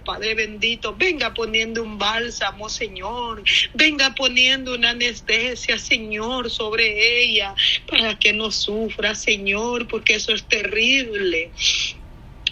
Padre bendito, venga poniendo un bálsamo, Señor, venga poniendo una anestesia, Señor, sobre ella, para que no sufra, Señor, porque eso es terrible.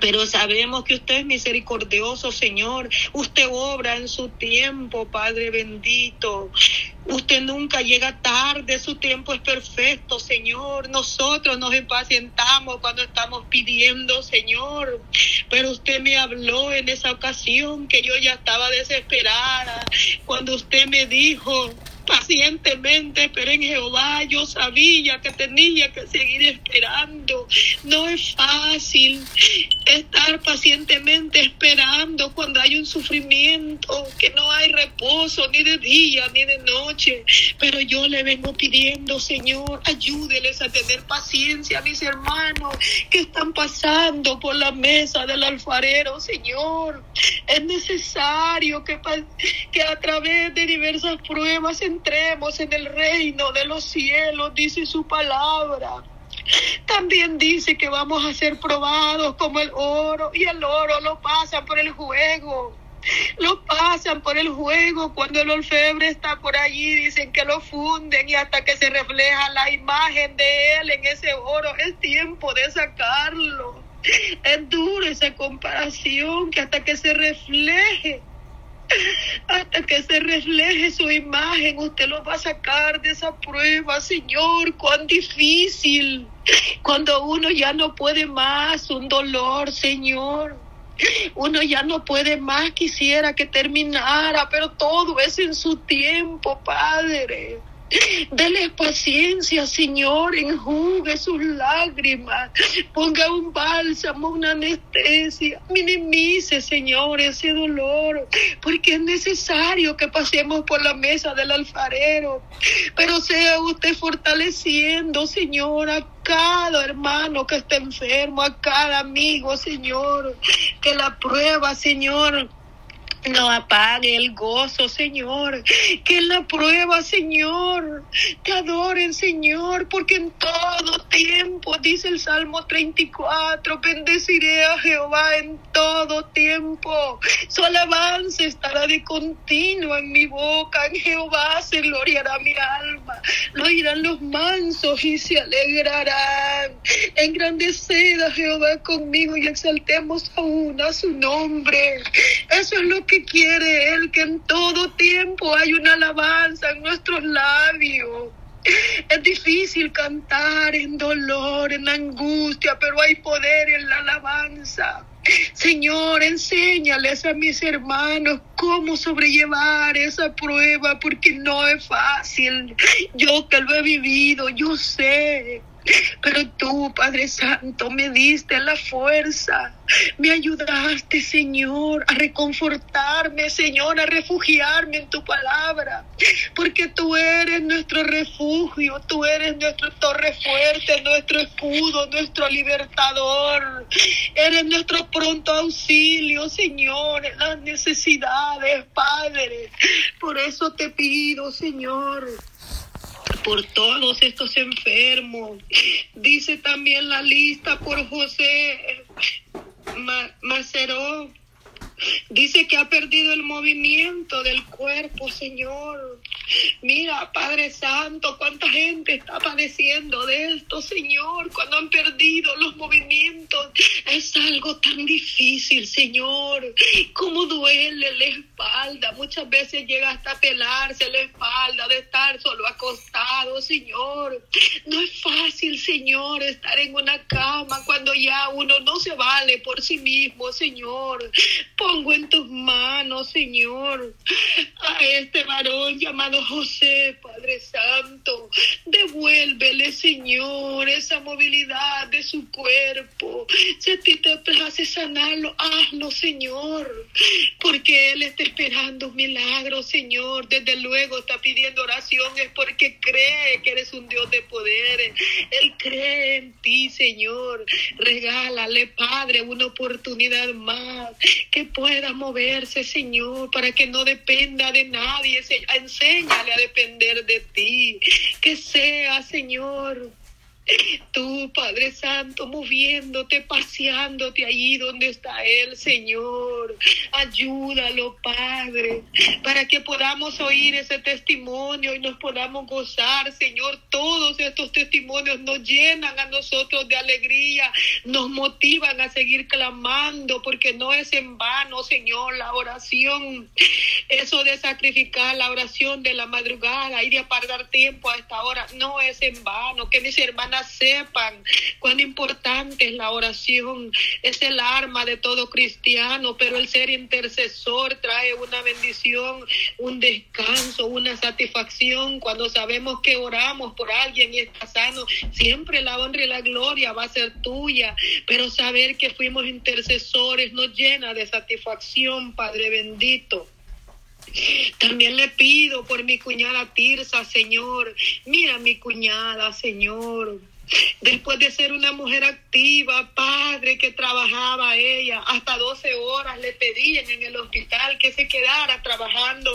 Pero sabemos que usted es misericordioso, Señor. Usted obra en su tiempo, Padre bendito. Usted nunca llega tarde, su tiempo es perfecto, Señor. Nosotros nos impacientamos cuando estamos pidiendo, Señor. Pero usted me habló en esa ocasión que yo ya estaba desesperada. Cuando usted me dijo, pacientemente esperé en Jehová. Yo sabía que tenía que seguir esperando. No es fácil estar pacientemente esperando cuando hay un sufrimiento, que no hay reposo ni de día ni de noche. Pero yo le vengo pidiendo, Señor, ayúdeles a tener paciencia mis hermanos que están pasando por la mesa del alfarero, Señor. Es necesario que, que a través de diversas pruebas entremos en el reino de los cielos, dice su palabra. También dice que vamos a ser probados como el oro y el oro lo pasan por el juego. Lo pasan por el juego cuando el orfebre está por allí, dicen que lo funden y hasta que se refleja la imagen de él en ese oro, es tiempo de sacarlo. Es duro esa comparación que hasta que se refleje hasta que se refleje su imagen, usted lo va a sacar de esa prueba, Señor, cuán difícil. Cuando uno ya no puede más, un dolor, Señor. Uno ya no puede más, quisiera que terminara, pero todo es en su tiempo, Padre. Dele paciencia, Señor, enjugue sus lágrimas, ponga un bálsamo, una anestesia, minimice, Señor, ese dolor, porque es necesario que pasemos por la mesa del alfarero, pero sea usted fortaleciendo, Señor, a cada hermano que está enfermo, a cada amigo, Señor, que la prueba, Señor, no apague el gozo, Señor. Que en la prueba, Señor, te adoren, Señor, porque en todo tiempo, dice el Salmo 34, bendeciré a Jehová en todo tiempo. Su alabanza estará de continuo en mi boca. En Jehová se gloriará mi alma. Lo oirán los mansos y se alegrarán. Engrandeced a Jehová conmigo y exaltemos aún a su nombre. Eso es lo que que quiere Él, que en todo tiempo hay una alabanza en nuestros labios. Es difícil cantar en dolor, en angustia, pero hay poder en la alabanza. Señor, enséñales a mis hermanos cómo sobrellevar esa prueba, porque no es fácil. Yo que lo he vivido, yo sé. Pero tú, Padre Santo, me diste la fuerza, me ayudaste, Señor, a reconfortarme, Señor, a refugiarme en tu palabra, porque tú eres nuestro refugio, tú eres nuestro torre fuerte, nuestro escudo, nuestro libertador, eres nuestro pronto auxilio, Señor, en las necesidades, Padre. Por eso te pido, Señor por todos estos enfermos. Dice también la lista por José Maceró. Dice que ha perdido el movimiento del cuerpo, Señor. Mira, Padre Santo, cuánta gente está padeciendo de esto, Señor, cuando han perdido los movimientos. Es algo tan difícil, Señor. Cómo duele la espalda. Muchas veces llega hasta pelarse la espalda de estar solo acostado, Señor. No es fácil, Señor, estar en una cama cuando ya uno no se vale por sí mismo, Señor. Pongo en tus manos, Señor, a este varón llamado José, Padre Santo. Devuélvele, Señor, esa movilidad de su cuerpo. Si a ti te place sanarlo, hazlo, Señor. Porque Él está esperando un milagro, Señor. Desde luego está pidiendo oración, es porque cree que eres un Dios de poder. Él cree en ti, Señor. Regálale, Padre, una oportunidad más que pueda moverse, Señor, para que no dependa de nadie. Enseña a depender de ti. Que sea, Señor, Tú, Padre Santo, moviéndote, paseándote allí donde está Él, Señor. Ayúdalo, Padre, para que podamos oír ese testimonio y nos podamos gozar, Señor. Todos estos testimonios nos llenan a nosotros de alegría, nos motivan a seguir clamando, porque no es en vano, Señor, la oración. Eso de sacrificar la oración de la madrugada y de apartar tiempo a esta hora, no es en vano. Que mis hermanos sepan cuán importante es la oración. Es el arma de todo cristiano, pero el ser intercesor trae una bendición, un descanso, una satisfacción cuando sabemos que oramos por alguien y está sano. Siempre la honra y la gloria va a ser tuya, pero saber que fuimos intercesores nos llena de satisfacción, Padre bendito. También le pido por mi cuñada Tirsa, Señor. Mira mi cuñada, Señor. Después de ser una mujer activa, padre, que trabajaba ella, hasta 12 horas le pedían en el hospital que se quedara trabajando.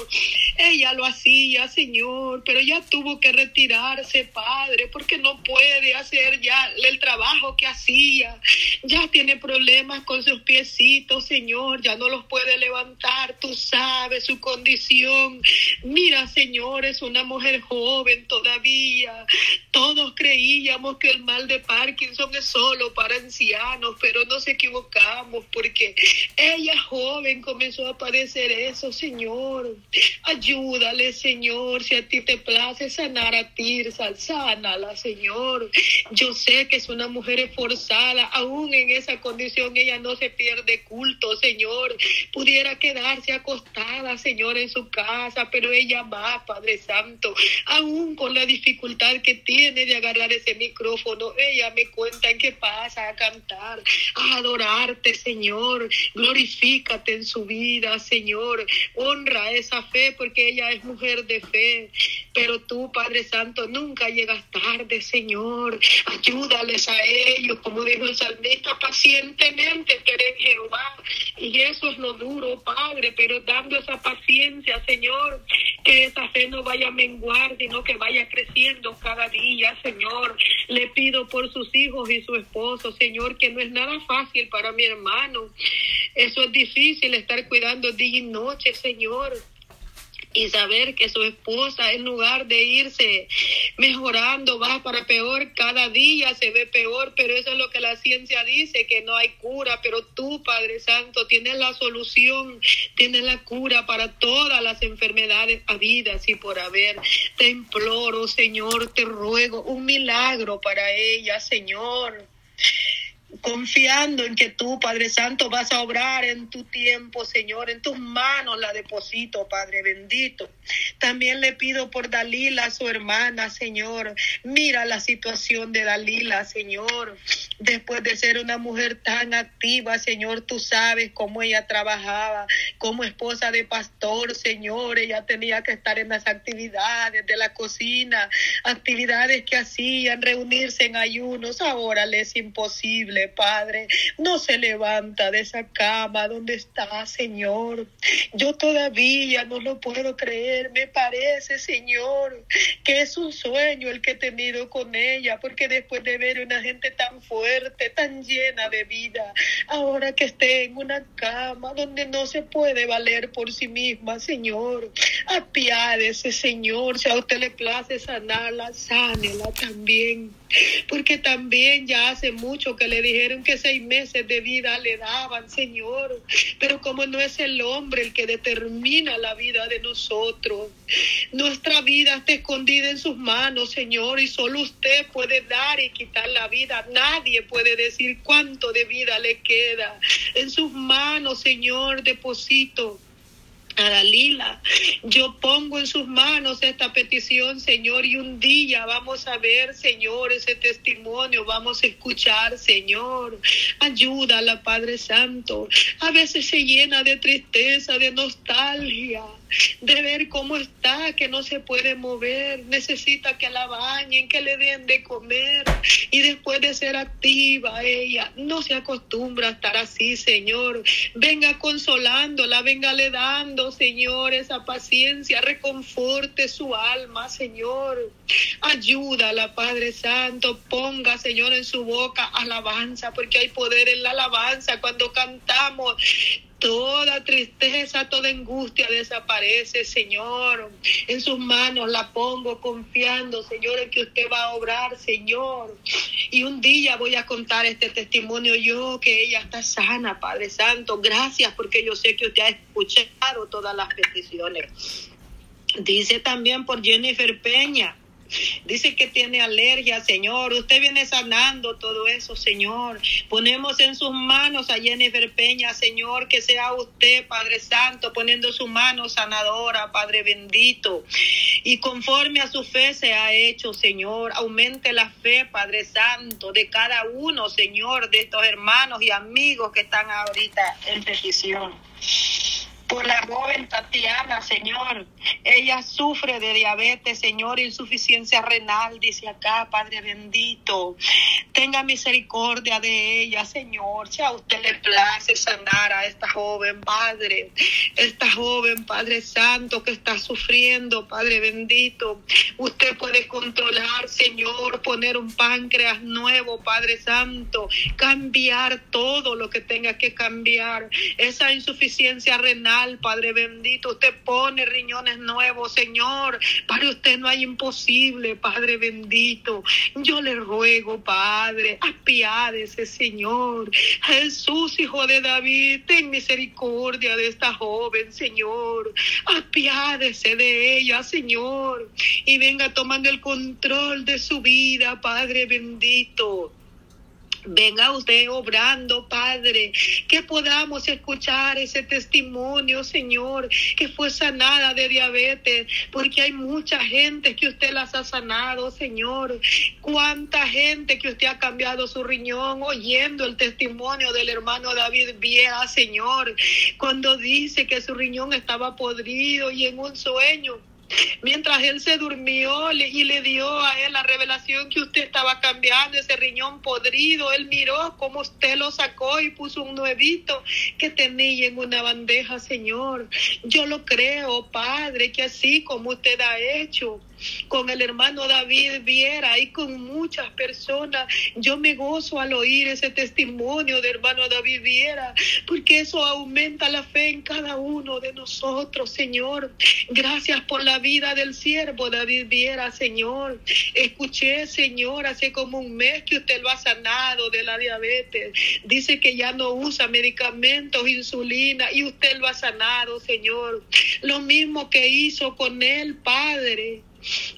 Ella lo hacía, Señor, pero ya tuvo que retirarse, Padre, porque no puede hacer ya el trabajo que hacía. Ya tiene problemas con sus piecitos, Señor, ya no los puede levantar. Tú sabes su condición. Mira, Señor, es una mujer joven todavía. Todos creíamos que el mal de Parkinson es solo para ancianos, pero nos equivocamos porque ella joven comenzó a padecer eso, Señor. Ayúdale, Señor, si a ti te place sanar a Tirsa, sánala, Señor. Yo sé que es una mujer esforzada, aún en esa condición ella no se pierde culto, Señor. Pudiera quedarse acostada, Señor, en su casa, pero ella va, Padre Santo, aún con la dificultad que tiene de agarrar ese ella me cuenta en qué pasa a cantar, a adorarte, Señor. Glorifícate en su vida, Señor. Honra esa fe porque ella es mujer de fe. Pero tú, Padre Santo, nunca llegas tarde, Señor. Ayúdales a ellos, como dijo el salmista, pacientemente querer Jehová. Y eso es lo duro, Padre, pero dando esa paciencia, Señor, que esa fe no vaya a menguar, sino que vaya creciendo cada día, Señor. Le pido por sus hijos y su esposo, Señor, que no es nada fácil para mi hermano. Eso es difícil, estar cuidando día y noche, Señor y saber que su esposa en lugar de irse mejorando va para peor, cada día se ve peor, pero eso es lo que la ciencia dice, que no hay cura, pero tú, Padre Santo, tienes la solución, tienes la cura para todas las enfermedades habidas y por haber. Te imploro, Señor, te ruego un milagro para ella, Señor confiando en que tú, Padre Santo, vas a obrar en tu tiempo, Señor, en tus manos la deposito, Padre bendito. También le pido por Dalila, su hermana, Señor. Mira la situación de Dalila, Señor. Después de ser una mujer tan activa, Señor, tú sabes cómo ella trabajaba como esposa de pastor, Señor. Ella tenía que estar en las actividades de la cocina, actividades que hacían, reunirse en ayunos. Ahora le es imposible. Padre. No se levanta de esa cama donde está, Señor. Yo todavía no lo puedo creer. Me parece, Señor, que es un sueño el que he tenido con ella, porque después de ver una gente tan fuerte, tan llena de vida, ahora que esté en una cama donde no se puede valer por sí misma, Señor, apiádese, Señor. Si a usted le place sanarla, sánela también porque también ya hace mucho que le dijeron que seis meses de vida le daban, Señor, pero como no es el hombre el que determina la vida de nosotros, nuestra vida está escondida en sus manos, Señor, y solo usted puede dar y quitar la vida, nadie puede decir cuánto de vida le queda, en sus manos, Señor, deposito a Dalila. Yo pongo en sus manos esta petición, Señor, y un día vamos a ver, Señor, ese testimonio, vamos a escuchar, Señor. Ayúdala, Padre Santo. A veces se llena de tristeza, de nostalgia de ver cómo está, que no se puede mover, necesita que la bañen, que le den de comer y después de ser activa ella, no se acostumbra a estar así, Señor. Venga consolándola, venga le dando, Señor, esa paciencia, reconforte su alma, Señor. Ayúdala, Padre Santo, ponga, Señor, en su boca alabanza, porque hay poder en la alabanza cuando cantamos. Toda tristeza, toda angustia desaparece, Señor. En sus manos la pongo confiando, Señor, en que usted va a obrar, Señor. Y un día voy a contar este testimonio yo, que ella está sana, Padre Santo. Gracias porque yo sé que usted ha escuchado todas las peticiones. Dice también por Jennifer Peña. Dice que tiene alergia, Señor. Usted viene sanando todo eso, Señor. Ponemos en sus manos a Jennifer Peña, Señor, que sea usted, Padre Santo, poniendo su mano sanadora, Padre bendito. Y conforme a su fe se ha hecho, Señor, aumente la fe, Padre Santo, de cada uno, Señor, de estos hermanos y amigos que están ahorita en petición por la joven Tatiana, Señor. Ella sufre de diabetes, Señor, insuficiencia renal, dice acá, Padre bendito. Tenga misericordia de ella, Señor. Si a usted le place sanar a esta joven, Padre. Esta joven, Padre Santo, que está sufriendo, Padre bendito. Usted puede controlar, Señor, poner un páncreas nuevo, Padre Santo. Cambiar todo lo que tenga que cambiar. Esa insuficiencia renal Padre bendito. Usted pone riñones nuevos, Señor. Para usted no hay imposible, Padre bendito. Yo le ruego, Padre, apiádese, Señor. Jesús, hijo de David, ten misericordia de esta joven, Señor. Apiádese de ella, Señor. Y venga tomando el control de su vida, Padre bendito. Venga usted obrando, Padre, que podamos escuchar ese testimonio, Señor, que fue sanada de diabetes, porque hay mucha gente que usted las ha sanado, Señor. Cuánta gente que usted ha cambiado su riñón oyendo el testimonio del hermano David Viera, Señor, cuando dice que su riñón estaba podrido y en un sueño Mientras él se durmió y le dio a él la revelación que usted estaba cambiando ese riñón podrido, él miró cómo usted lo sacó y puso un nuevito que tenía en una bandeja, Señor. Yo lo creo, Padre, que así como usted ha hecho, con el hermano David Viera y con muchas personas. Yo me gozo al oír ese testimonio de hermano David Viera, porque eso aumenta la fe en cada uno de nosotros, Señor. Gracias por la vida del siervo David Viera, Señor. Escuché, Señor, hace como un mes que usted lo ha sanado de la diabetes. Dice que ya no usa medicamentos, insulina, y usted lo ha sanado, Señor. Lo mismo que hizo con él, Padre.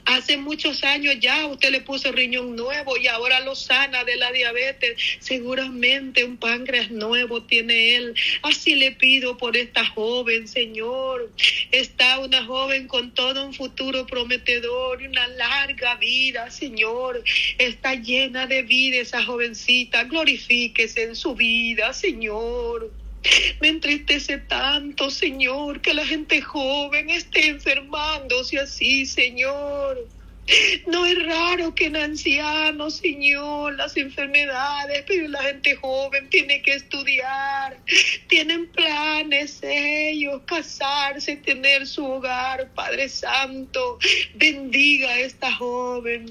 Hace muchos años ya usted le puso riñón nuevo y ahora lo sana de la diabetes. Seguramente un páncreas nuevo tiene él. Así le pido por esta joven, Señor. Está una joven con todo un futuro prometedor y una larga vida, Señor. Está llena de vida esa jovencita. Glorifíquese en su vida, Señor. Me entristece tanto, Señor, que la gente joven esté enfermándose así, Señor. No es raro que en ancianos, Señor, las enfermedades, pero la gente joven tiene que estudiar, tienen planes ellos, casarse, tener su hogar, Padre Santo, bendiga a esta joven,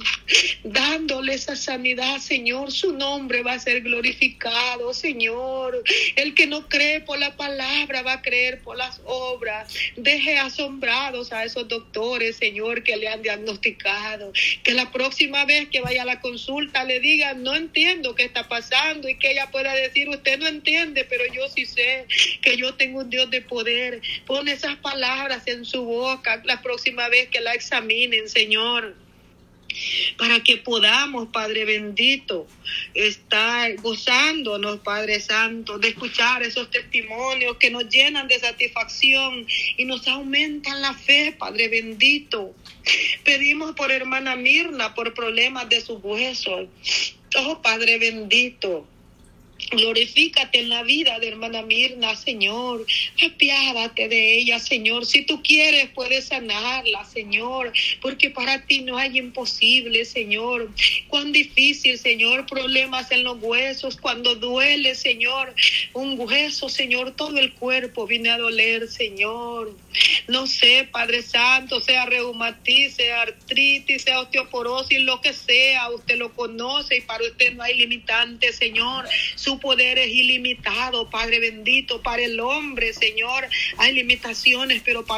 dándole esa sanidad, Señor, su nombre va a ser glorificado, Señor. El que no cree por la palabra va a creer por las obras. Deje asombrados a esos doctores, Señor, que le han diagnosticado que la próxima vez que vaya a la consulta le diga, no entiendo qué está pasando y que ella pueda decir, usted no entiende, pero yo sí sé que yo tengo un Dios de poder. Pone esas palabras en su boca la próxima vez que la examinen, Señor para que podamos, Padre bendito, estar gozándonos, Padre Santo, de escuchar esos testimonios que nos llenan de satisfacción y nos aumentan la fe, Padre bendito. Pedimos por hermana Mirna por problemas de sus huesos. Oh, Padre bendito. Glorifícate en la vida de hermana Mirna, Señor. Apiádate de ella, Señor. Si tú quieres, puedes sanarla, Señor. Porque para ti no hay imposible, Señor. Cuán difícil, Señor. Problemas en los huesos. Cuando duele, Señor. Un hueso, Señor. Todo el cuerpo viene a doler, Señor. No sé, Padre Santo, sea reumatismo, sea artritis, sea osteoporosis, lo que sea. Usted lo conoce y para usted no hay limitante, Señor. Su poder es ilimitado, Padre bendito, para el hombre, Señor. Hay limitaciones, pero para